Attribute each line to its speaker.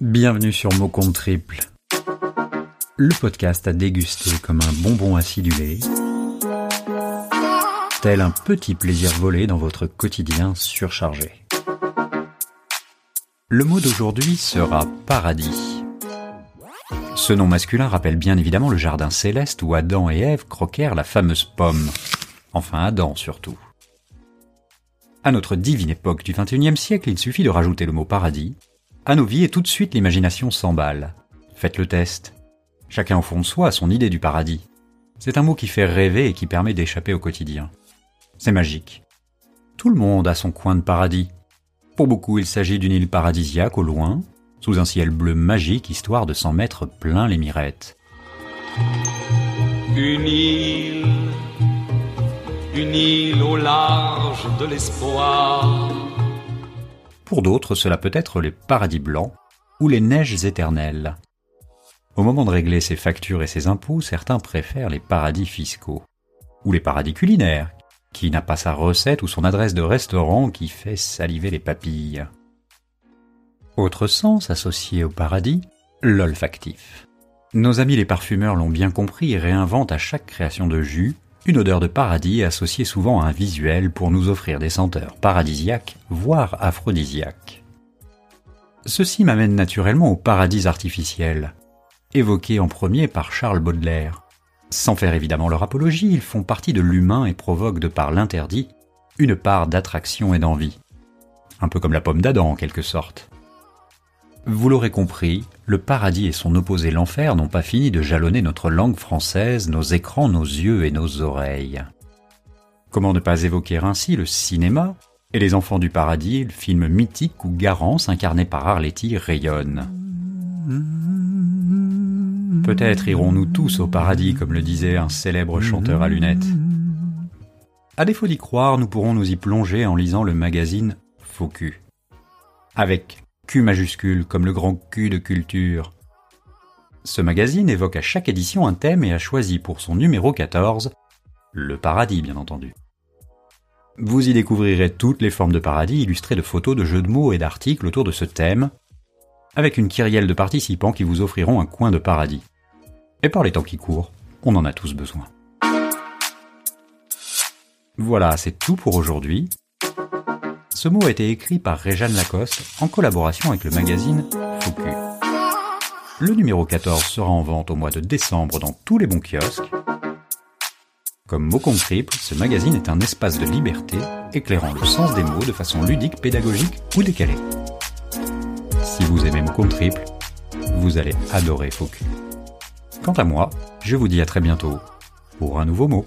Speaker 1: Bienvenue sur Mot Triple, le podcast à déguster comme un bonbon acidulé, tel un petit plaisir volé dans votre quotidien surchargé. Le mot d'aujourd'hui sera paradis. Ce nom masculin rappelle bien évidemment le jardin céleste où Adam et Ève croquèrent la fameuse pomme. Enfin Adam surtout. À notre divine époque du XXIe siècle, il suffit de rajouter le mot paradis à nos vies et tout de suite l'imagination s'emballe. Faites le test. Chacun au fond de soi a son idée du paradis. C'est un mot qui fait rêver et qui permet d'échapper au quotidien. C'est magique. Tout le monde a son coin de paradis. Pour beaucoup, il s'agit d'une île paradisiaque au loin, sous un ciel bleu magique, histoire de s'en mettre plein les mirettes.
Speaker 2: Une île, une île au large de l'espoir.
Speaker 1: Pour d'autres, cela peut être les paradis blancs ou les neiges éternelles. Au moment de régler ses factures et ses impôts, certains préfèrent les paradis fiscaux ou les paradis culinaires, qui n'a pas sa recette ou son adresse de restaurant qui fait saliver les papilles. Autre sens associé au paradis, l'olfactif. Nos amis les parfumeurs l'ont bien compris et réinventent à chaque création de jus une odeur de paradis associée souvent à un visuel pour nous offrir des senteurs paradisiaques, voire aphrodisiaques. Ceci m'amène naturellement au paradis artificiel, évoqué en premier par Charles Baudelaire. Sans faire évidemment leur apologie, ils font partie de l'humain et provoquent de par l'interdit une part d'attraction et d'envie. Un peu comme la pomme d'Adam en quelque sorte. Vous l'aurez compris, le paradis et son opposé l'enfer n'ont pas fini de jalonner notre langue française, nos écrans, nos yeux et nos oreilles. Comment ne pas évoquer ainsi le cinéma et Les Enfants du Paradis, le film mythique où Garance, incarné par Arletty, rayonne? Peut-être irons-nous tous au paradis, comme le disait un célèbre chanteur à lunettes. À défaut d'y croire, nous pourrons nous y plonger en lisant le magazine Faux Avec Q majuscule comme le grand Q de culture. Ce magazine évoque à chaque édition un thème et a choisi pour son numéro 14 le paradis bien entendu. Vous y découvrirez toutes les formes de paradis illustrées de photos, de jeux de mots et d'articles autour de ce thème, avec une kyrielle de participants qui vous offriront un coin de paradis. Et par les temps qui courent, on en a tous besoin. Voilà, c'est tout pour aujourd'hui. Ce mot a été écrit par Réjeanne Lacoste en collaboration avec le magazine Focus. Le numéro 14 sera en vente au mois de décembre dans tous les bons kiosques. Comme mot triple, ce magazine est un espace de liberté éclairant le sens des mots de façon ludique, pédagogique ou décalée. Si vous aimez mot compte triple, vous allez adorer Focus. Quant à moi, je vous dis à très bientôt pour un nouveau mot.